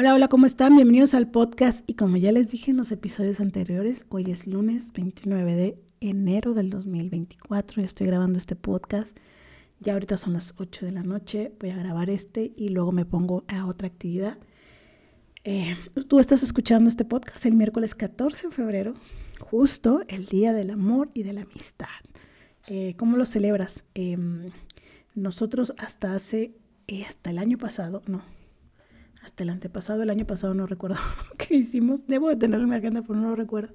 Hola, hola, ¿cómo están? Bienvenidos al podcast y como ya les dije en los episodios anteriores, hoy es lunes 29 de enero del 2024 y estoy grabando este podcast. Ya ahorita son las 8 de la noche, voy a grabar este y luego me pongo a otra actividad. Eh, tú estás escuchando este podcast el miércoles 14 de febrero, justo el Día del Amor y de la Amistad. Eh, ¿Cómo lo celebras? Em, nosotros hasta hace, eh, hasta el año pasado, no, hasta el antepasado, el año pasado no recuerdo qué hicimos, debo de tenerlo en mi agenda, pero no lo recuerdo.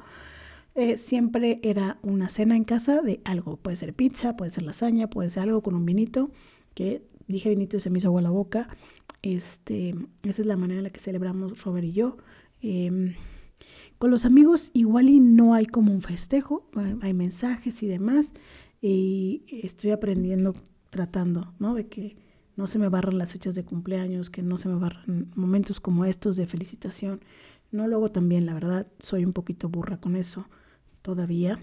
Eh, siempre era una cena en casa de algo, puede ser pizza, puede ser lasaña, puede ser algo con un vinito, que dije vinito y se me hizo agua la boca. Este, esa es la manera en la que celebramos Robert y yo. Em, con los amigos igual y no hay como un festejo, hay mensajes y demás. Y estoy aprendiendo, tratando, ¿no? De que no se me barran las fechas de cumpleaños, que no se me barran momentos como estos de felicitación. No luego también, la verdad, soy un poquito burra con eso todavía,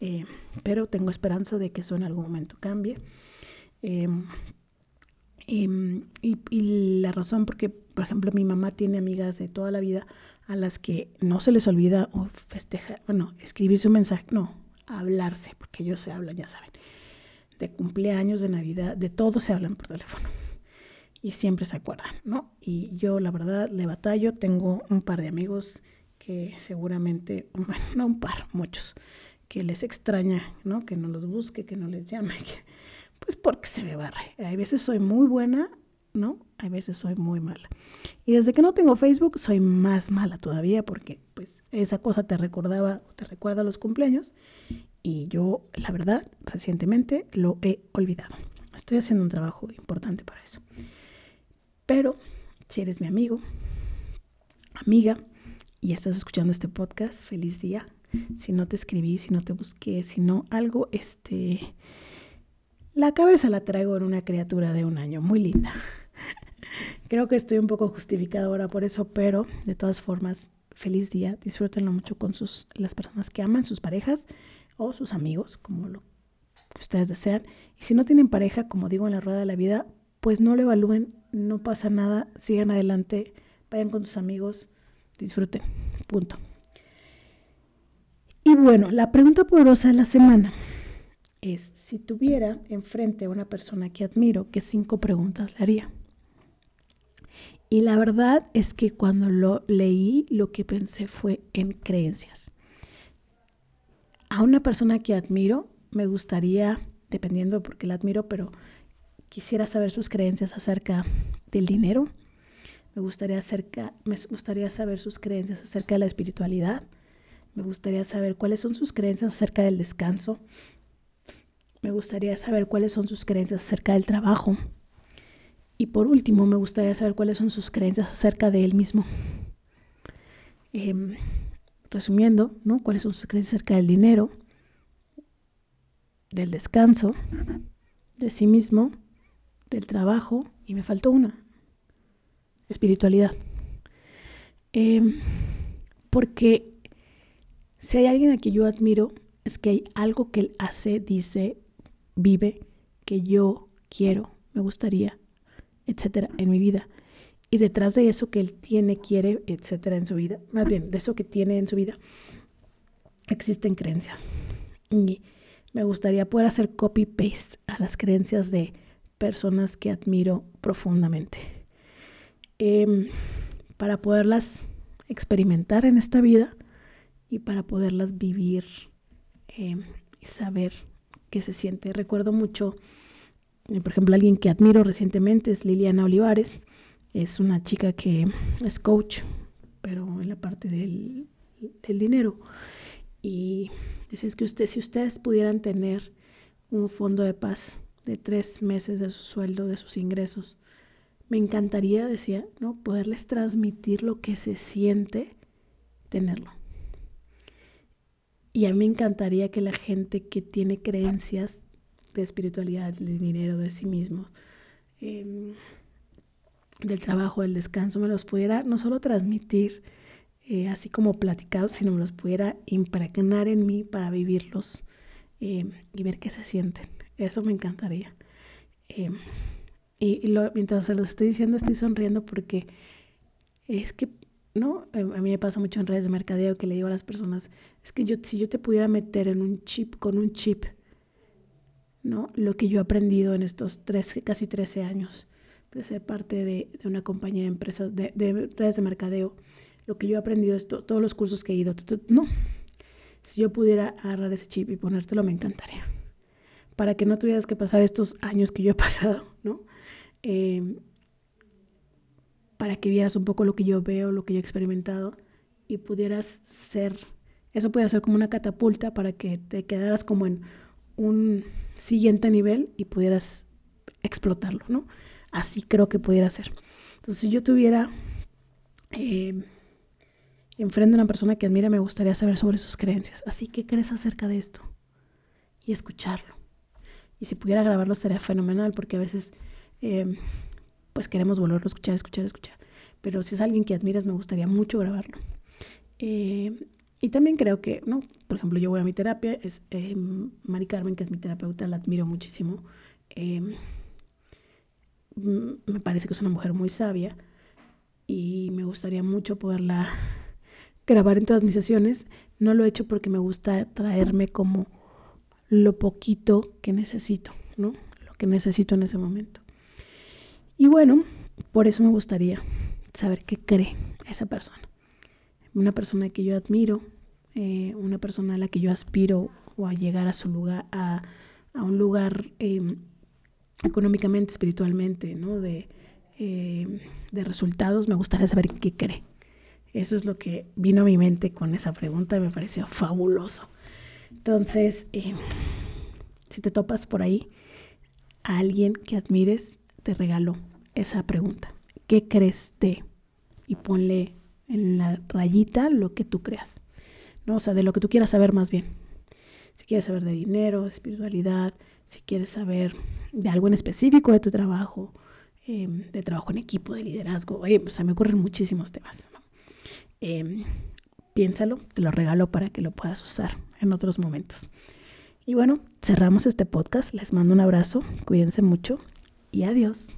eh, pero tengo esperanza de que eso en algún momento cambie. Em, em, y, y, la razón porque, por ejemplo, mi mamá tiene amigas de toda la vida a las que no se les olvida o festejar, bueno, escribir su mensaje, no, hablarse, porque ellos se hablan, ya saben de cumpleaños, de Navidad, de todo se hablan por teléfono. Y siempre se acuerdan, ¿no? Y yo, la verdad, le batallo. Tengo un par de amigos que seguramente, bueno, no un par, muchos, que les extraña, ¿no? Que no los busque, que no les llame, que, pues porque se me barre. Hay veces soy muy buena, ¿no? Hay veces soy muy mala. Y desde que no tengo Facebook, soy más mala todavía porque, pues, esa cosa te recordaba o te recuerda los cumpleaños y yo, la verdad, recientemente lo he olvidado. Estoy haciendo un trabajo importante para eso. Pero si eres mi amigo, amiga, y estás escuchando este podcast, feliz día. Si no te escribí, si no te busqué, si no algo, este... La cabeza la traigo en una criatura de un año, muy linda. Creo que estoy un poco justificada ahora por eso, pero de todas formas, feliz día. Disfrútenlo mucho con sus, las personas que aman, sus parejas o sus amigos, como lo que ustedes desean. Y si no tienen pareja, como digo en la rueda de la vida, pues no lo evalúen, no pasa nada, sigan adelante, vayan con sus amigos, disfruten, punto. Y bueno, la pregunta poderosa de la semana es, si tuviera enfrente a una persona que admiro, ¿qué cinco preguntas le haría? Y la verdad es que cuando lo leí, lo que pensé fue en creencias a una persona que admiro, me gustaría, dependiendo porque la admiro, pero quisiera saber sus creencias acerca del dinero. Me gustaría, saber sus creencias acerca de la espiritualidad. Me gustaría saber cuáles son sus creencias acerca del descanso. Me gustaría saber cuáles son sus creencias acerca del trabajo. Y por último, me gustaría saber cuáles son sus creencias acerca de él mismo. Eh, resumiendo, ¿no? ¿Cuáles son sus creencias acerca del dinero, del descanso, de sí mismo, del trabajo? Y me faltó una, espiritualidad. Em, porque si hay alguien a quien yo admiro, es que hay algo que él hace, dice, vive, que yo quiero, me gustaría, etcétera, en mi vida. Y detrás de eso que él tiene, quiere, etcétera, en su vida, más bien, de eso que tiene en su vida, existen creencias. Y me gustaría poder hacer copy-paste a las creencias de personas que admiro profundamente. Em, para poderlas experimentar en esta vida y para poderlas vivir em, y saber qué se siente. Recuerdo mucho, por ejemplo, alguien que admiro recientemente es Liliana Olivares es una chica que es coach, pero en la parte del, dinero. Y dice que usted, si ustedes pudieran tener un fondo de paz de tres meses de su sueldo, de sus ingresos, me encantaría, decía, ¿no? poderles transmitir lo que se siente tenerlo. Y a mí me encantaría que la gente que tiene creencias de espiritualidad, de dinero, de sí mismo, eh, del trabajo, del descanso, me los pudiera no solo transmitir eh, así como platicados, sino me los pudiera impregnar en mí para vivirlos eh, y ver qué se sienten. Eso me encantaría. Eh, y, mientras se los estoy diciendo, estoy sonriendo porque es que, ¿no? A mí me pasa mucho en redes de mercadeo que le digo a las personas, es que yo, si yo te pudiera meter en un chip, con un chip, ¿no? Lo que yo he aprendido en estos tres, casi 13 años de ser parte de, una compañía de empresas, de, redes de mercadeo, lo que yo he aprendido es todos los cursos que he ido, no. Si yo pudiera agarrar ese chip y ponértelo, me encantaría. Para que no tuvieras que pasar estos años que yo he pasado, ¿no? Em, para que vieras un poco lo que yo veo, lo que yo he experimentado y pudieras ser, eso puede ser como una catapulta para que te quedaras como en un siguiente nivel y pudieras explotarlo, ¿no? Así creo que pudiera ser. Entonces, si yo tuviera em, enfrente a una persona que admira, me gustaría saber sobre sus creencias. Así que, ¿qué crees acerca de esto? Y escucharlo. Y si pudiera grabarlo, estaría fenomenal, porque a veces em, pues queremos volverlo a escuchar, escuchar, escuchar. Pero si es alguien que admiras, me gustaría mucho grabarlo. Eh, y también creo que, ¿no? Por ejemplo, yo voy a mi terapia, es eh, Mari Carmen, que es mi terapeuta, la admiro muchísimo. Em, me parece que es una mujer muy sabia y me gustaría mucho poderla grabar en todas mis sesiones. No lo he hecho porque me gusta traerme como lo poquito que necesito, ¿no? Lo que necesito en ese momento. Y bueno, por eso me gustaría saber qué cree esa persona. Una persona que yo admiro, eh, una persona a la que yo aspiro o a llegar a su lugar, a, un lugar em, económicamente, espiritualmente, ¿no? De, em, de resultados, me gustaría saber qué cree. Eso es lo que vino a mi mente con esa pregunta y me pareció fabuloso. Entonces, em, si te topas por ahí a alguien que admires, te regalo esa pregunta. ¿Qué crees de? Y ponle en la rayita lo que tú creas. ¿no? O sea, de lo que tú quieras saber más bien. Si quieres saber de dinero, espiritualidad, si quieres saber de algo en específico de tu trabajo, em, de trabajo en equipo, de liderazgo, oye, pues se me ocurren muchísimos temas. Em, piénsalo, te lo regalo para que lo puedas usar en otros momentos. Y bueno, cerramos este podcast. Les mando un abrazo, cuídense mucho y adiós.